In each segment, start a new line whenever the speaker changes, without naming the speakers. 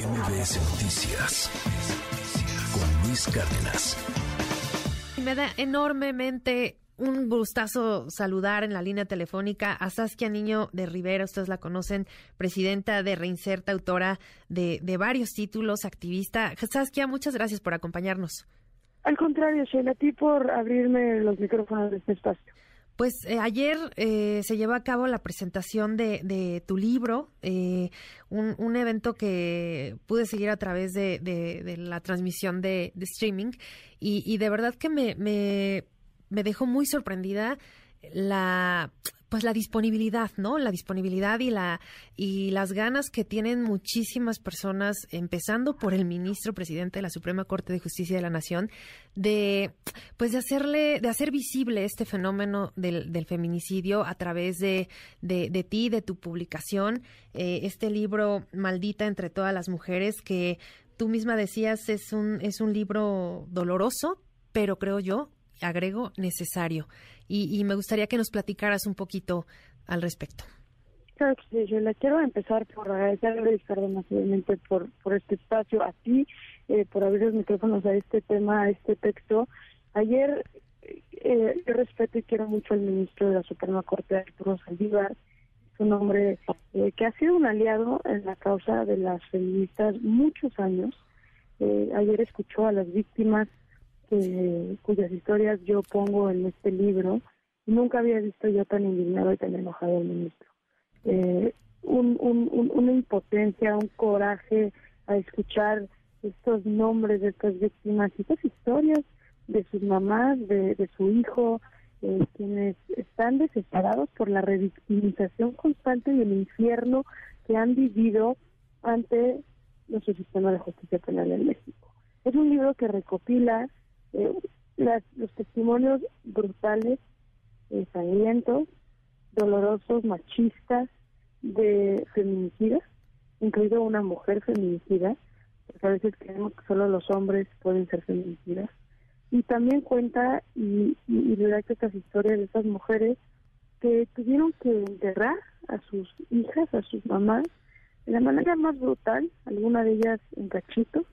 MBS Noticias con Luis Cárdenas.
Me da enormemente un gustazo saludar en la línea telefónica a Saskia Niño de Rivera, ustedes la conocen, presidenta de Reinserta, autora de, varios títulos, activista. Saskia, muchas gracias por acompañarnos.
Al contrario, Sheila, a ti por abrirme los micrófonos de este espacio.
Pues eh, ayer eh, se llevó a cabo la presentación de, tu libro, eh, un, evento que pude seguir a través de, la transmisión de, streaming y, de verdad que me, me dejó muy sorprendida la pues la disponibilidad, ¿no? La disponibilidad y la y las ganas que tienen muchísimas personas, empezando por el ministro presidente de la Suprema Corte de Justicia de la Nación, de pues de hacerle, de hacer visible este fenómeno del, del feminicidio a través de, de, de, ti, de tu publicación, eh, este libro Maldita entre todas las mujeres, que tú misma decías es un, es un libro doloroso, pero creo yo, agrego, necesario y, me gustaría que nos platicaras un poquito al respecto.
Claro que sí, yo le quiero empezar por agradecerle, Ricardo, naturalmente, por, por este espacio, a ti, eh, por abrir los micrófonos a este tema, a este texto. Ayer, eh, yo respeto y quiero mucho al ministro de la Suprema Corte, Arturo Saldívar, un hombre eh, que ha sido un aliado en la causa de las feministas muchos años. ayer escuchó a las víctimas cuyas historias yo pongo en este libro. Nunca había visto yo tan indignado y tan enojado al ministro. Eh, un, una impotencia, un coraje a escuchar estos nombres de estas víctimas y estas historias de sus mamás, de, su hijo, eh, quienes están desesperados por la revictimización constante y el infierno que han vivido ante nuestro sistema de justicia penal en México. Es un libro que recopila eh, los testimonios brutales, sangrientos, dolorosos, machistas de feminicidas, incluido una mujer feminicida, porque a veces creemos que solo los hombres pueden ser feminicidas. Y también cuenta y, y, que estas historias de estas mujeres que tuvieron que enterrar a sus hijas, a sus mamás, de la manera más brutal, alguna de ellas en cachitos,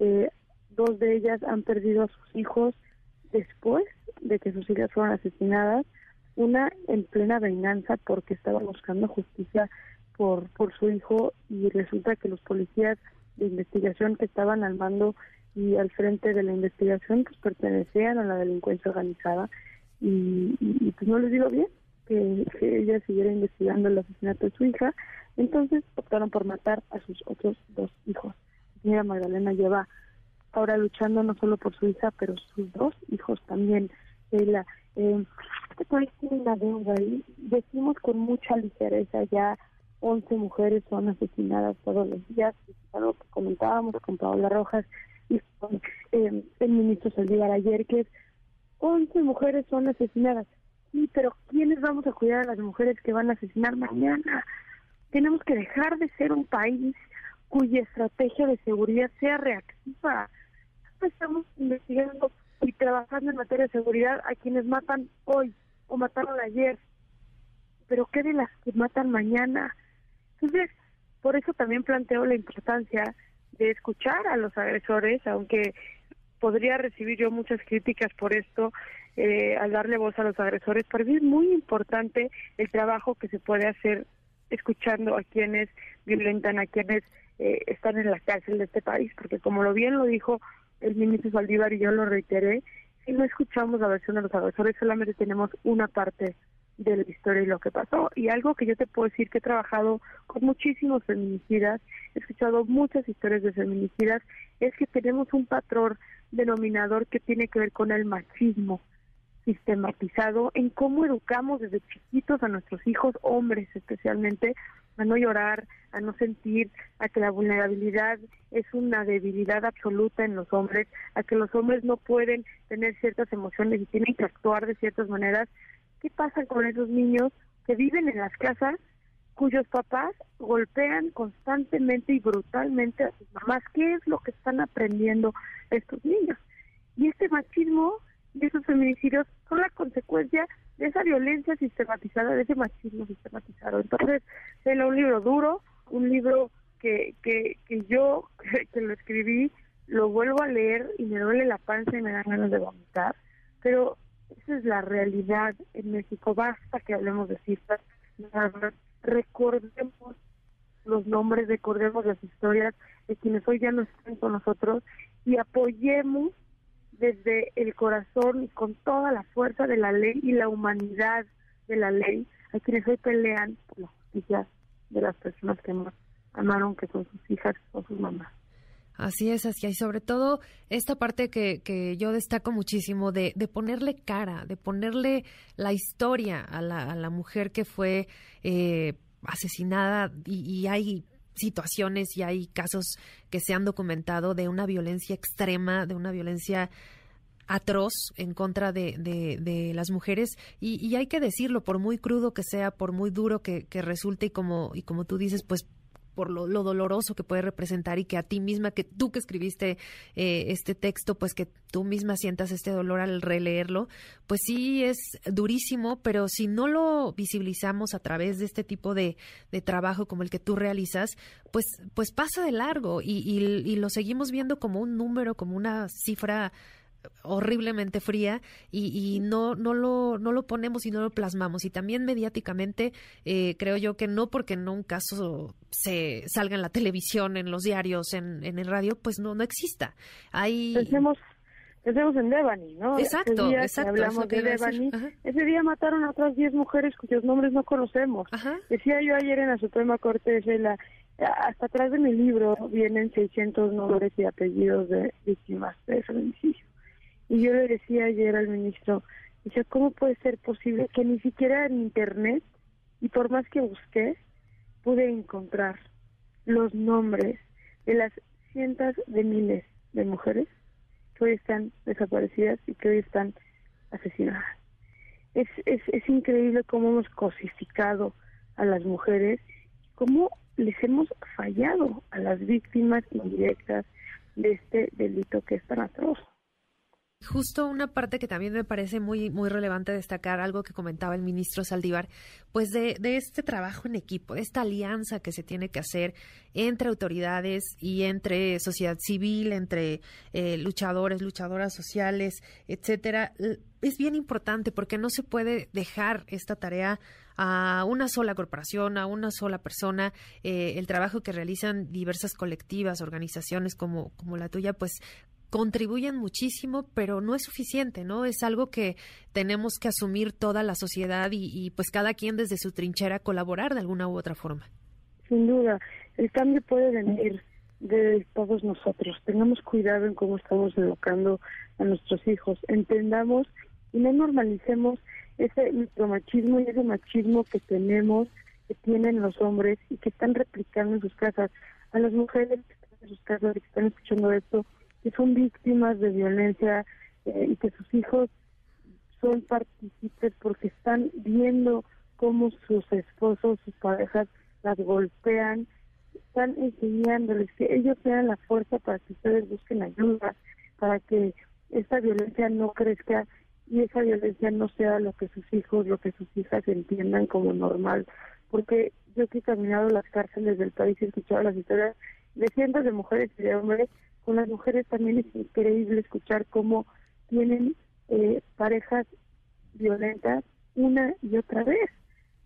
eh, Dos de ellas han perdido a sus hijos después de que sus hijas fueron asesinadas, una en plena venganza porque estaba buscando justicia por, por su hijo y resulta que los policías de investigación que estaban al mando y al frente de la investigación pues pertenecían a la delincuencia organizada. Y, pues no les digo bien que, que, ella siguiera investigando el asesinato de su hija. Entonces optaron por matar a sus otros dos hijos. La señora Magdalena lleva ahora luchando no solo por su hija, pero sus dos hijos también. Ella, eh, este país tiene una deuda y decimos con mucha ligereza ya 11 mujeres son asesinadas todos los días, algo que comentábamos con Paola Rojas y con eh, el ministro Saldívar ayer, que es 11 mujeres son asesinadas. Sí, pero ¿quiénes vamos a cuidar a las mujeres que van a asesinar mañana? Tenemos que dejar de ser un país cuya estrategia de seguridad sea reactiva estamos investigando y trabajando en materia de seguridad a quienes matan hoy o mataron ayer, pero ¿qué de las que matan mañana? Entonces, por eso también planteo la importancia de escuchar a los agresores, aunque podría recibir yo muchas críticas por esto, eh, al darle voz a los agresores, para mí es muy importante el trabajo que se puede hacer escuchando a quienes violentan, a quienes eh, están en la cárcel de este país, porque como lo bien lo dijo el ministro Saldívar y yo lo reiteré, si no escuchamos la versión de los agresores, solamente tenemos una parte de la historia y lo que pasó. Y algo que yo te puedo decir que he trabajado con muchísimos feminicidas, he escuchado muchas historias de feminicidas, es que tenemos un patrón denominador que tiene que ver con el machismo sistematizado en cómo educamos desde chiquitos a nuestros hijos, hombres especialmente, a no llorar, a no sentir, a que la vulnerabilidad es una debilidad absoluta en los hombres, a que los hombres no pueden tener ciertas emociones y tienen que actuar de ciertas maneras. ¿Qué pasa con esos niños que viven en las casas cuyos papás golpean constantemente y brutalmente a sus mamás? ¿Qué es lo que están aprendiendo estos niños? Y este machismo y esos feminicidios son la consecuencia de esa violencia sistematizada, de ese machismo sistematizado. Entonces, era un libro duro, un libro que, que, que yo, que lo escribí, lo vuelvo a leer y me duele la panza y me dan ganas de vomitar, pero esa es la realidad en México. Basta que hablemos de cifras, recordemos los nombres, recordemos las historias de quienes hoy ya no están con nosotros y apoyemos desde el corazón y con toda la fuerza de la ley y la humanidad de la ley a quienes hoy pelean por la justicia de las personas que más amaron, que son sus hijas o sus mamás.
Así es, así y sobre todo esta parte que, que yo destaco muchísimo de, de, ponerle cara, de ponerle la historia a la, a la mujer que fue eh, asesinada y, hay situaciones y hay casos que se han documentado de una violencia extrema, de una violencia atroz en contra de, de, las mujeres. Y, y, hay que decirlo por muy crudo que sea por muy duro que, que resulte y como y como tú dices pues por lo, doloroso que puede representar y que a ti misma, que tú que escribiste eh, este texto, pues que tú misma sientas este dolor al releerlo, pues sí es durísimo, pero si no lo visibilizamos a través de este tipo de, de trabajo como el que tú realizas, pues, pues pasa de largo y, y lo seguimos viendo como un número, como una cifra horriblemente fría y, no, no, lo, no lo ponemos y no lo plasmamos. Y también mediáticamente, eh, creo yo que no porque en un caso se salga en la televisión, en los diarios, en, en el radio, pues no, no exista. Hay...
Pensemos, pensemos en Devani, ¿no?
Exacto, exacto.
Hablamos de Devani. Ese día mataron a otras 10 mujeres cuyos nombres no conocemos. Decía yo ayer en la Suprema Corte de la hasta atrás de mi libro vienen 600 nombres y apellidos de víctimas de feminicidio. Y yo le decía ayer al ministro, dice, ¿cómo puede ser posible que ni siquiera en Internet, y por más que busqué, pude encontrar los nombres de las cientos de miles de mujeres que hoy están desaparecidas y que hoy están asesinadas? Es, es, es increíble cómo hemos cosificado a las mujeres, cómo les hemos fallado a las víctimas indirectas de este delito que es tan atroz.
Justo una parte que también me parece muy, muy relevante destacar, algo que comentaba el ministro Saldívar, pues de, de este trabajo en equipo, de esta alianza que se tiene que hacer entre autoridades y entre sociedad civil, entre eh, luchadores, luchadoras sociales, etcétera, es bien importante porque no se puede dejar esta tarea a una sola corporación, a una sola persona. Eh, el trabajo que realizan diversas colectivas, organizaciones como, como la tuya, pues contribuyen muchísimo, pero no es suficiente, ¿no? Es algo que tenemos que asumir toda la sociedad y, pues cada quien desde su trinchera colaborar de alguna u otra forma.
Sin duda, el cambio puede venir de todos nosotros. Tengamos cuidado en cómo estamos educando a nuestros hijos. Entendamos y no normalicemos ese micromachismo y ese machismo que tenemos, que tienen los hombres y que están replicando en sus casas. A las mujeres que están en sus casas y que están escuchando esto, que son víctimas de violencia eh, y que sus hijos son partícipes porque están viendo cómo sus esposos, sus parejas las golpean, están enseñándoles que ellos sean la fuerza para que ustedes busquen ayuda, para que esta violencia no crezca y esa violencia no sea lo que sus hijos, lo que sus hijas entiendan como normal. Porque yo que he caminado las cárceles del país y he escuchado las historias de cientos de mujeres y de hombres con las mujeres también es increíble escuchar cómo tienen eh, parejas violentas una y otra vez,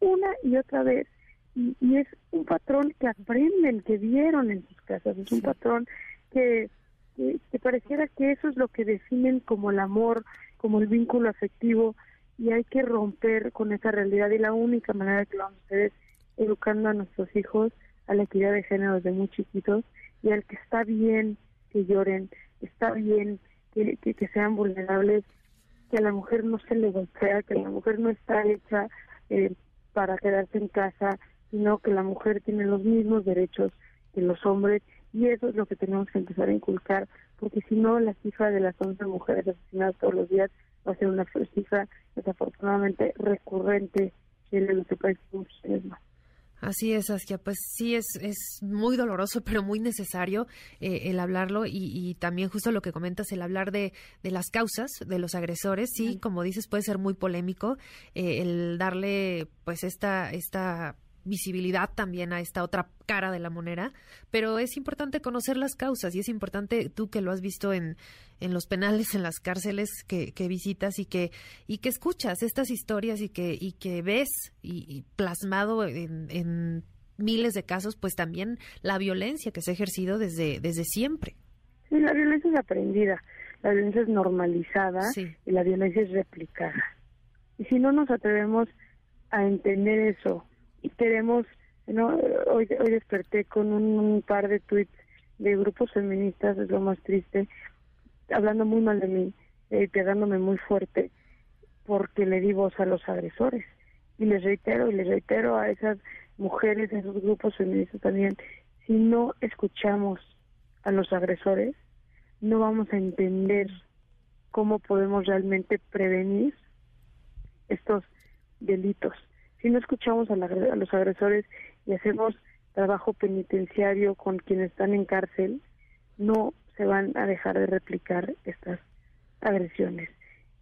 una y otra vez. Y, es un patrón que aprenden, que vieron en sus casas, es un patrón que, que, pareciera que eso es lo que definen como el amor, como el vínculo afectivo, y hay que romper con esa realidad. Y la única manera que lo vamos a hacer es educando a nuestros hijos a la equidad de género desde muy chiquitos y al que está bien que lloren, está bien que, que, sean vulnerables, que a la mujer no se le golpea, que la mujer no está hecha eh, para quedarse en casa, sino que la mujer tiene los mismos derechos que los hombres y eso es lo que tenemos que empezar a inculcar, porque si no la cifra de las 11 mujeres asesinadas todos los días va a ser una cifra desafortunadamente recurrente en nuestro país muchos años más.
Así es, Askia. Pues sí, es, es muy doloroso, pero muy necesario eh, el hablarlo y, también justo lo que comentas, el hablar de, de las causas de los agresores. Sí, como dices, puede ser muy polémico eh, el darle pues esta, esta visibilidad también a esta otra cara de la moneda, pero es importante conocer las causas y es importante tú que lo has visto en, en los penales, en las cárceles que, que visitas y que, y que escuchas estas historias y que, y que ves y, plasmado en, en miles de casos, pues también la violencia que se ha ejercido desde, desde siempre.
Sí, la violencia es aprendida, la violencia es normalizada y la violencia es replicada. Y si no nos atrevemos a entender eso y queremos, ¿no? hoy, hoy desperté con un, par de tweets de grupos feministas, es lo más triste, hablando muy mal de mí, eh, pegándome muy fuerte, porque le di voz a los agresores. Y les reitero, y les reitero a esas mujeres, a esos grupos feministas también, si no escuchamos a los agresores, no vamos a entender cómo podemos realmente prevenir estos delitos. Si no escuchamos a, los agresores y hacemos trabajo penitenciario con quienes están en cárcel, no se van a dejar de replicar estas agresiones.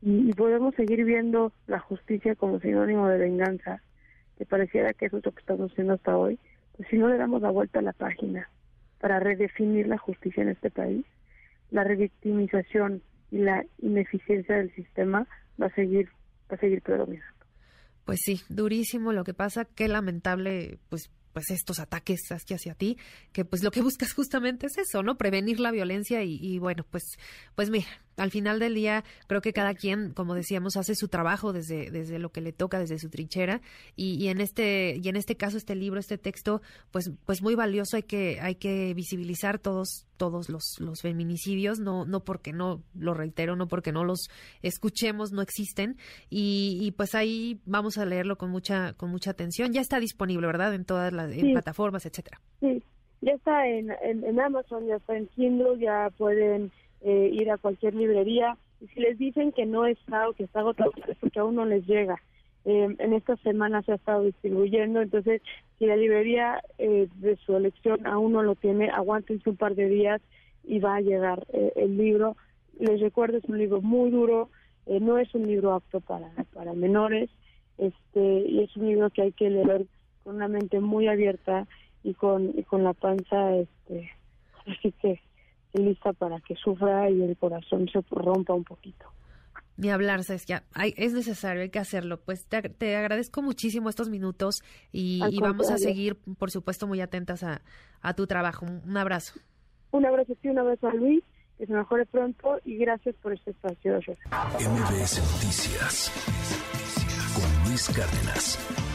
Y, podemos seguir viendo la justicia como sinónimo de venganza, que pareciera que eso es lo que estamos haciendo hasta hoy, pues si no le damos la vuelta a la página para redefinir la justicia en este país, la revictimización y la ineficiencia del sistema va a seguir va a seguir predominando.
Pues sí, durísimo lo que pasa, qué lamentable, pues pues estos ataques hacia ti, que pues lo que buscas justamente es eso, ¿no? Prevenir la violencia y, y, bueno, pues, pues mira, al final del día creo que cada quien, como decíamos, hace su trabajo desde, desde lo que le toca, desde su trinchera y, y en este y en este caso este libro, este texto, pues pues muy valioso, hay que hay que visibilizar todos todos los, los feminicidios, no, no porque no, lo reitero, no porque no los escuchemos, no existen. Y, pues ahí vamos a leerlo con mucha, con mucha atención. Ya está disponible, ¿verdad? En todas las plataformas, etcétera.
Sí, ya está en, en, Amazon, ya está en Kindle, ya pueden eh, ir a cualquier librería. Y si les dicen que no está o que está agotado, es porque aún no les llega. Eh, en esta semana se ha estado distribuyendo, entonces si la librería eh, de su elección aún no lo tiene, aguántense un par de días y va a llegar eh, el libro. Les recuerdo, es un libro muy duro, no es un libro apto para, para menores, este y es un libro que hay que leer con una mente muy abierta y con, y con la panza este así que lista para que sufra y el corazón se rompa un poquito.
Ni hablar, ya es necesario, hay que hacerlo. Pues te, agradezco muchísimo estos minutos y, vamos a seguir, por supuesto, muy atentas a, a tu trabajo. Un, abrazo.
Un abrazo a ti, un abrazo a Luis, que se mejore pronto y gracias por este espacio.
MBS Noticias con Luis Cárdenas.